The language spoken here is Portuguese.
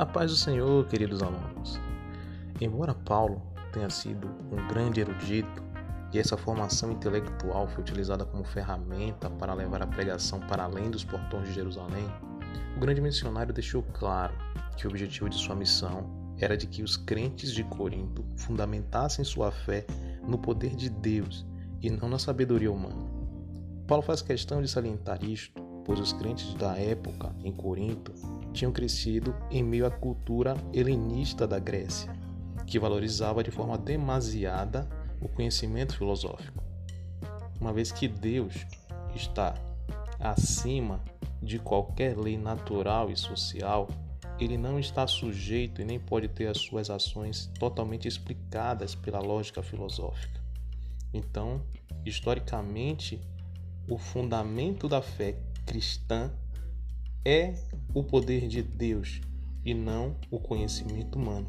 A paz do Senhor, queridos alunos. Embora Paulo tenha sido um grande erudito e essa formação intelectual foi utilizada como ferramenta para levar a pregação para além dos portões de Jerusalém, o grande missionário deixou claro que o objetivo de sua missão era de que os crentes de Corinto fundamentassem sua fé no poder de Deus e não na sabedoria humana. Paulo faz questão de salientar isto, pois os crentes da época em Corinto tinham crescido em meio à cultura helenista da Grécia, que valorizava de forma demasiada o conhecimento filosófico. Uma vez que Deus está acima de qualquer lei natural e social, ele não está sujeito e nem pode ter as suas ações totalmente explicadas pela lógica filosófica. Então, historicamente, o fundamento da fé cristã é o poder de Deus e não o conhecimento humano.